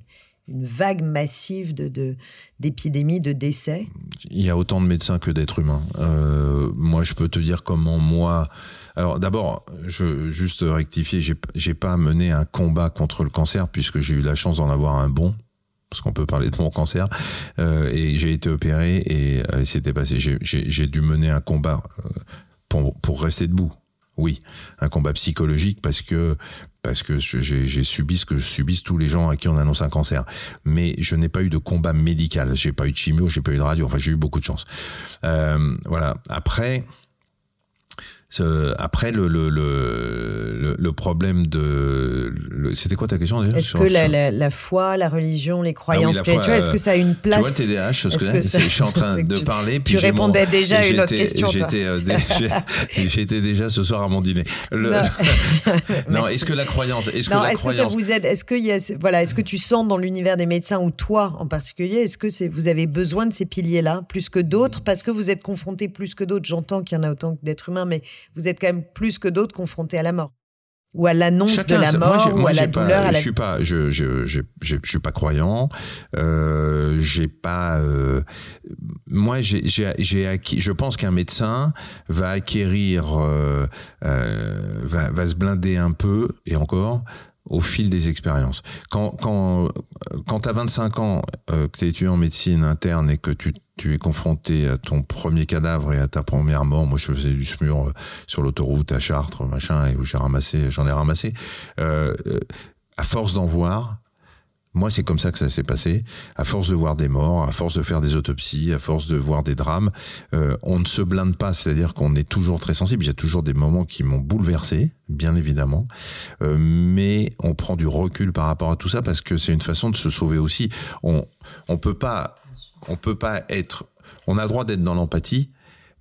vague massive de, d'épidémies, de, décès Il y a autant de médecins que d'êtres humains. Euh, moi, je peux te dire comment moi... Alors d'abord, juste rectifier, j'ai, pas mené un combat contre le cancer puisque j'ai eu la chance d'en avoir un bon parce qu'on peut parler de mon cancer, euh, et j'ai été opéré et euh, c'était passé. J'ai, dû mener un combat pour rester debout oui, un combat psychologique parce que parce que j'ai subi ce que subissent tous les gens à qui on annonce un cancer. Mais je n'ai pas eu de combat médical. J'ai pas eu de chimio, j'ai pas eu de radio. Enfin, j'ai eu beaucoup de chance. Euh, voilà. Après, après, le, le, le, le problème de. C'était quoi ta question déjà Est-ce que la, la, la, foi, la religion, les croyances ah spirituelles, est-ce que ça a une place Tu vois, TDAH, ce que, que je suis en train de parler. Puis tu répondais déjà à une autre question. J'étais euh, j'étais déjà ce soir à mon dîner. non, est-ce que la croyance. Est-ce que, la est-ce croyance... que ça vous aide Est-ce que, y a, voilà, est-ce que tu sens dans l'univers des médecins, ou toi en particulier, est-ce que c'est, vous avez besoin de ces piliers-là plus que d'autres Parce que vous êtes confronté plus que d'autres? J'entends qu'il y en a autant d'êtres humains, mais vous êtes quand même plus que d'autres confrontés à la mort ou à l'annonce de la mort ou à la douleur. Je suis pas, je, je, je, je, suis pas croyant. Euh, j'ai pas. Euh, moi, j'ai, j'ai acquis. Je pense qu'un médecin va acquérir, euh, euh, va, va se blinder un peu et encore au fil des expériences. Quand, quand, quand tu as 25 ans, euh, que tu es étudiant en médecine interne et que tu, tu, es confronté à ton premier cadavre et à ta première mort, moi je faisais du SMUR euh, sur l'autoroute à Chartres, machin, et où j'ai ramassé, j'en ai ramassé, euh, euh à force d'en voir, moi, c'est comme ça que ça s'est passé. À force de voir des morts, à force de faire des autopsies, à force de voir des drames, on ne se blinde pas. C'est-à-dire qu'on est toujours très sensible. Il y a toujours des moments qui m'ont bouleversé, bien évidemment, mais on prend du recul par rapport à tout ça parce que c'est une façon de se sauver aussi. On on peut pas on peut pas être. On a le droit d'être dans l'empathie,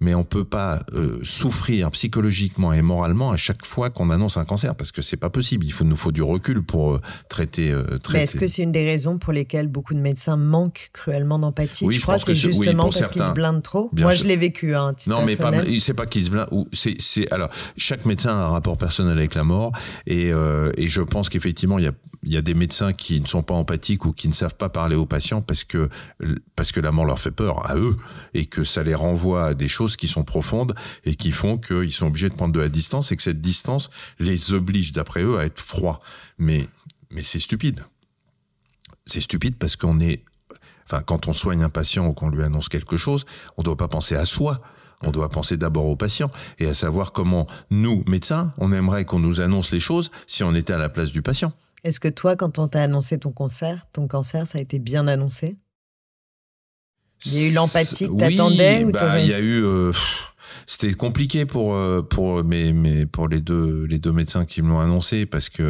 mais on peut pas euh, souffrir psychologiquement et moralement à chaque fois qu'on annonce un cancer parce que c'est pas possible. Il faut, nous faut du recul pour euh, traiter. Euh, traiter. Est-ce que c'est une des raisons pour lesquelles beaucoup de médecins manquent cruellement d'empathie? Oui, je, crois que c'est justement parce qu'ils se blindent trop? Moi, je l'ai vécu. Hein, non, mais pas. C'est pas qu'ils se blindent. C'est, c'est alors chaque médecin a un rapport personnel avec la mort et, euh, et je pense qu'effectivement il y a il y a des médecins qui ne sont pas empathiques ou qui ne savent pas parler aux patients parce que parce que la mort leur fait peur à eux et que ça les renvoie à des choses qui sont profondes et qui font qu'ils sont obligés de prendre de la distance et que cette distance les oblige d'après eux à être froids. Mais mais c'est stupide. C'est stupide parce qu'on est enfin quand on soigne un patient ou qu'on lui annonce quelque chose, on ne doit pas penser à soi. On doit penser d'abord au patient et à savoir comment nous, médecins, on aimerait qu'on nous annonce les choses si on était à la place du patient. Est-ce que toi, quand on t'a annoncé ton cancer, ton cancer, ça a été bien annoncé? Il y a eu l'empathie que t'attendais oui, bah, Il y a eu. Euh, c'était compliqué pour euh, pour mes, mes pour les deux les deux médecins qui me l'ont annoncé parce que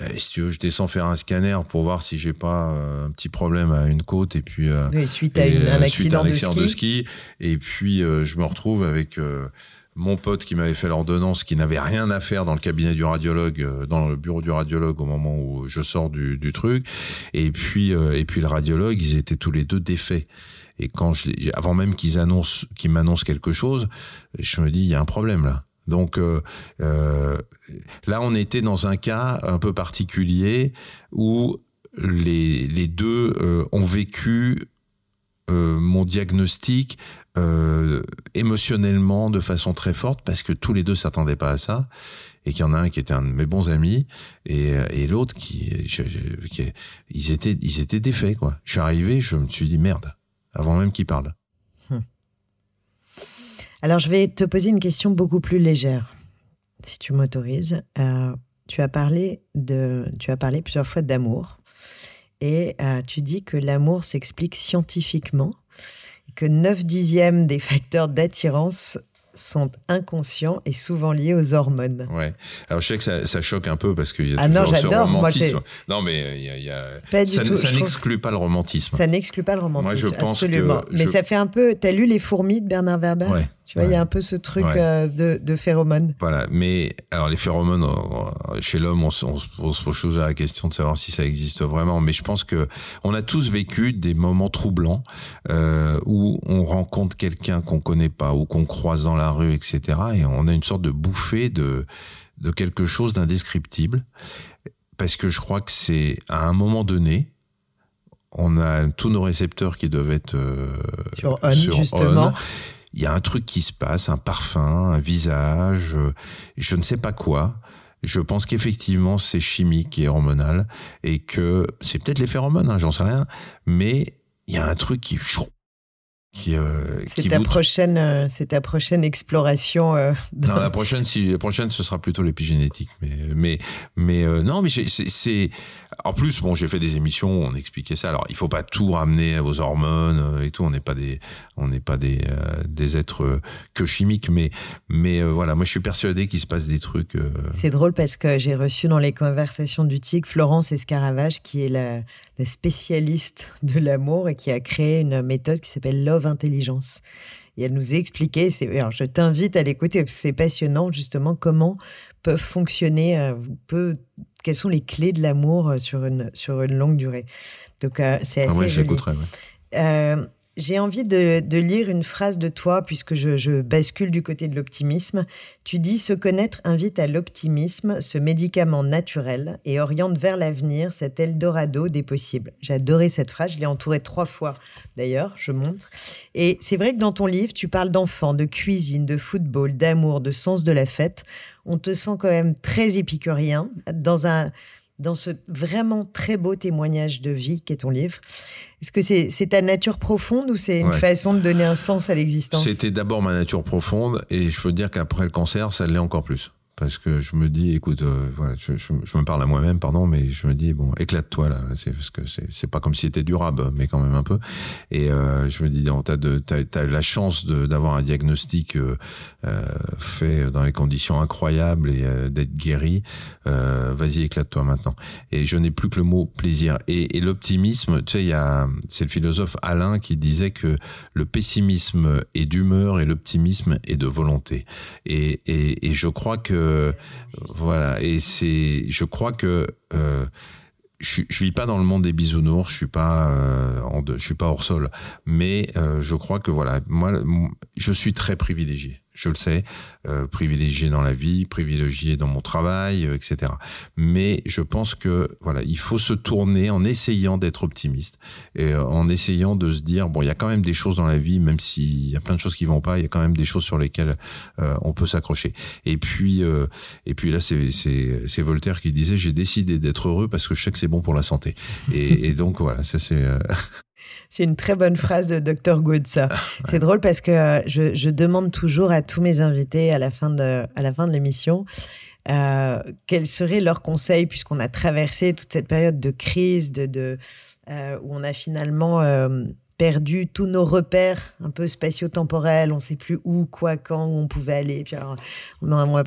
euh, si tu veux, je descends faire un scanner pour voir si j'ai pas un petit problème à une côte et puis suite à un accident, de, ski. de, ski. et puis je me retrouve avec mon pote qui m'avait fait l'ordonnance, qui n'avait rien à faire dans le cabinet du radiologue, euh, dans le bureau du radiologue au moment où je sors du, truc, et puis euh, et puis le radiologue, ils étaient tous les deux défaits. Et quand je, avant même qu'ils annoncent, qu'ils m'annoncent quelque chose, je me dis il y a un problème là. Donc euh, là, on était dans un cas un peu particulier où les, les deux ont vécu mon diagnostic euh, émotionnellement de façon très forte parce que tous les deux s'attendaient pas à ça et qu'il y en a un qui était un de mes bons amis et, et l'autre qui, qui, ils étaient ils étaient défaits quoi. Je suis arrivé, je me suis dit merde avant même qu'ils parlent. Hum. Alors je vais te poser une question beaucoup plus légère, si tu m'autorises. Euh, tu as parlé de, tu as parlé plusieurs fois d'amour. Et euh, tu dis que l'amour s'explique scientifiquement, que 9 dixièmes des facteurs d'attirance sont inconscients et souvent liés aux hormones. Ouais. Alors je sais que ça, ça choque un peu parce qu'il y a ah toujours non, ce romantisme. non, mais il y a, y a... Pas ça, ça n'exclut pas le romantisme. Ça n'exclut pas le romantisme. Moi, je pense absolument. Que mais ça fait un peu. T'as lu Les fourmis de Bernard Werber Ouais. Tu vois, il y a un peu ce truc euh, de, de, phéromones. Voilà, mais alors les phéromones, euh, chez l'homme, on, on, on, se pose la question de savoir si ça existe vraiment. Mais je pense que on a tous vécu des moments troublants euh, où on rencontre quelqu'un qu'on connaît pas ou qu'on croise dans la rue, etc. Et on a une sorte de bouffée de de quelque chose d'indescriptible. Parce que je crois que c'est à un moment donné, on a tous nos récepteurs qui doivent être euh, sur on, justement. On il y a un truc qui se passe, un parfum, un visage, euh, je ne sais pas quoi. Je pense qu'effectivement c'est chimique et hormonal et que c'est peut-être les phéromones, hein, j'en sais rien, mais il y a un truc qui qui, euh, c'est ta prochaine euh, c'est ta prochaine exploration euh, non la prochaine si la prochaine ce sera plutôt l'épigénétique mais mais mais non mais c'est en plus bon j'ai fait des émissions où on expliquait ça. Alors il faut pas tout ramener aux hormones et tout. On n'est pas des on n'est pas des des êtres que chimiques mais mais voilà. Moi je suis persuadé qu'il se passe des trucs c'est drôle parce que j'ai reçu dans les conversations du TIC Florence Escaravage qui est la, la spécialiste de l'amour et qui a créé une méthode qui s'appelle Love Intelligence. Et elle nous a expliqué, alors je t'invite à l'écouter parce que c'est passionnant justement comment peuvent fonctionner, euh, peut, quelles sont les clés de l'amour euh, sur une, sur une longue durée. Donc euh, c'est assez. Ah ouais, j'écouterai. J'ai envie de, lire une phrase de toi, puisque je, bascule du côté de l'optimisme. Tu dis Se connaître invite à l'optimisme, ce médicament naturel, et oriente vers l'avenir cet Eldorado des possibles. J'ai adoré cette phrase, je l'ai entourée trois fois d'ailleurs, je montre. Et c'est vrai que dans ton livre, tu parles d'enfants, de cuisine, de football, d'amour, de sens de la fête. On te sent quand même très épicurien dans un dans ce vraiment très beau témoignage de vie qu'est ton livre. Est-ce que c'est ta nature profonde ou c'est une façon de donner un sens à l'existence? C'était d'abord ma nature profonde et je peux dire qu'après le cancer, ça l'est encore plus parce que je me dis, écoute, euh, voilà, je, me parle à moi-même, pardon, mais je me dis, bon, éclate-toi là, c'est parce que c'est, pas comme si c'était durable, mais quand même un peu. Et euh, je me dis, t'as de, t'as, t'as la chance d'avoir un diagnostic euh, fait dans les conditions incroyables et d'être guéri. vas-y, éclate-toi maintenant. Et je n'ai plus que le mot plaisir. Et, l'optimisme, tu sais, il y a, c'est le philosophe Alain qui disait que le pessimisme est d'humeur et l'optimisme est de volonté. Et, et je crois que voilà, et c'est, je crois que euh, je, je vis pas dans le monde des bisounours, je suis pas, euh, je suis pas hors sol, mais euh, je crois que voilà, moi, je suis très privilégié je le sais, euh, privilégié dans la vie, privilégié dans mon travail, euh, etc. Mais je pense que voilà, il faut se tourner en essayant d'être optimiste et euh, en essayant de se dire bon, il y a quand même des choses dans la vie, même s'il y a plein de choses qui vont pas, il y a quand même des choses sur lesquelles euh, on peut s'accrocher. Et puis et puis là, c'est c'est c'est Voltaire qui disait j'ai décidé d'être heureux parce que je sais que c'est bon pour la santé. Et, et donc voilà, ça c'est C'est une très bonne phrase de Dr. Good, ça. C'est drôle parce que euh, je, demande toujours à tous mes invités à la fin de, à la fin de l'émission euh, quels seraient leurs conseils, puisqu'on a traversé toute cette période de crise, de, euh, où on a finalement perdu tous nos repères un peu spatio-temporels. On ne sait plus où, quoi, quand, où on pouvait aller. Puis alors,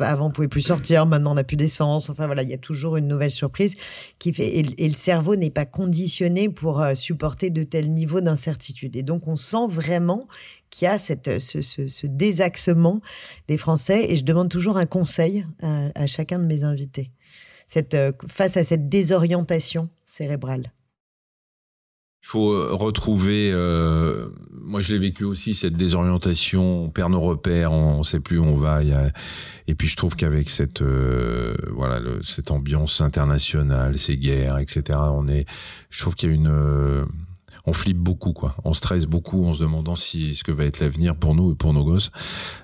avant, on pouvait plus sortir. Maintenant, on n'a plus d'essence. Enfin, voilà, il y a toujours une nouvelle surprise qui fait. Et, le cerveau n'est pas conditionné pour euh, supporter de tels niveaux d'incertitude. Et donc, on sent vraiment qu'il y a cette, ce, désaxement des Français. Et je demande toujours un conseil à, chacun de mes invités cette, euh, face à cette désorientation cérébrale. Il faut euh, retrouver. Euh, moi, je l'ai vécu aussi cette désorientation. On perd nos repères, on ne sait plus où on va. et puis, je trouve qu'avec cette euh, voilà cette ambiance internationale, ces guerres, etc. On est. Je trouve qu'il y a une on flippe beaucoup, quoi. On stresse beaucoup en se demandant si ce que va être l'avenir pour nous et pour nos gosses.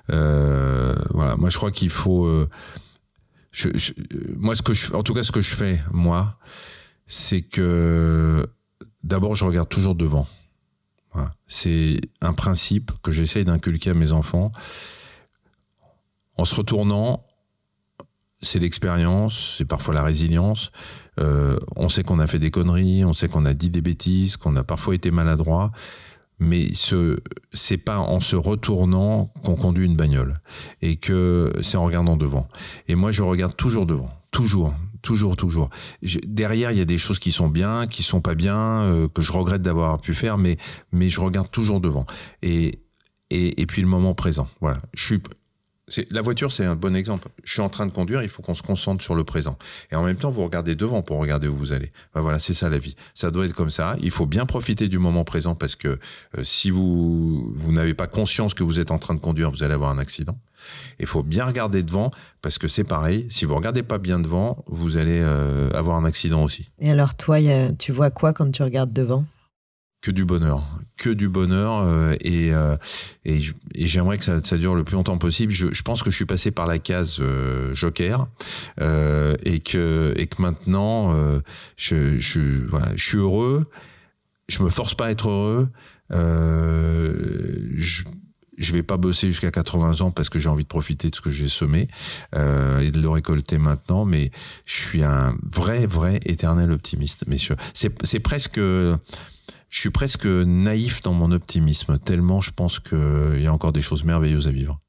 voilà. Moi, je crois qu'il faut. Je, moi, ce que je, en tout cas, ce que je fais, moi, c'est que d'abord, je regarde toujours devant. C'est un principe que j'essaye d'inculquer à mes enfants. En se retournant, c'est l'expérience, c'est parfois la résilience. Euh, on sait qu'on a fait des conneries, on sait qu'on a dit des bêtises, qu'on a parfois été maladroit, mais ce c'est pas en se retournant qu'on conduit une bagnole et que c'est en regardant devant. Et moi, je regarde toujours devant, toujours. Toujours, toujours. derrière, il y a des choses qui sont bien, qui sont pas bien, euh, que je regrette d'avoir pu faire, mais mais je regarde toujours devant. Et et, et puis le moment présent. Voilà. Je suis la voiture, c'est un bon exemple. Je suis en train de conduire, il faut qu'on se concentre sur le présent. Et en même temps, vous regardez devant pour regarder où vous allez. Voilà, c'est ça la vie. Ça doit être comme ça. Il faut bien profiter du moment présent parce que euh, si vous vous n'avez pas conscience que vous êtes en train de conduire, vous allez avoir un accident. Il faut bien regarder devant parce que c'est pareil. Si vous regardez pas bien devant, vous allez euh, avoir un accident aussi. Et alors toi, tu vois quoi quand tu regardes devant? Que du bonheur, que du bonheur euh, et, euh, et, j'aimerais que ça, ça, dure le plus longtemps possible. Je, je, pense que je suis passé par la case euh, joker et que et que maintenant je, je voilà, je suis heureux je me force pas à être heureux. Euh, je, je vais pas bosser jusqu'à 80 ans parce que j'ai envie de profiter de ce que j'ai semé euh, et de le récolter maintenant. Mais je suis un vrai, vrai éternel optimiste, messieurs. C'est, c'est presque, je suis presque naïf dans mon optimisme tellement je pense qu'il y a encore des choses merveilleuses à vivre.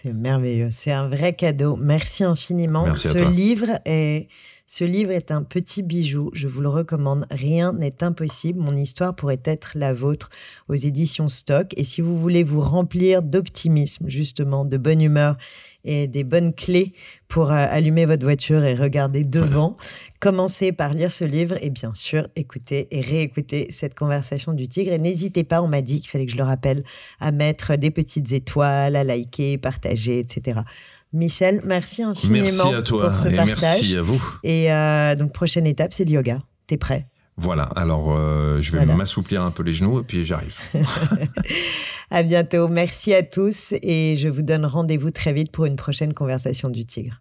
C'est merveilleux, c'est un vrai cadeau. Merci infiniment. Merci à Ce toi. livre est ce livre est un petit bijou, je vous le recommande. Rien n'est impossible. Mon histoire pourrait être la vôtre aux éditions Stock. Et si vous voulez vous remplir d'optimisme, justement, de bonne humeur et des bonnes clés pour euh, allumer votre voiture et regarder devant, commencez par lire ce livre et bien sûr écoutez et réécoutez cette conversation du tigre. Et n'hésitez pas, on m'a dit qu'il fallait que je le rappelle, à mettre des petites étoiles, à liker, partager, etc. Michel, merci infiniment Merci à toi pour ce et partage. merci à vous. Et euh, donc, prochaine étape, c'est le yoga. T'es prêt? Voilà, alors euh, je vais Voilà. m'assouplir un peu les genoux et puis j'arrive. À bientôt. Merci à tous et je vous donne rendez-vous très vite pour une prochaine conversation du tigre.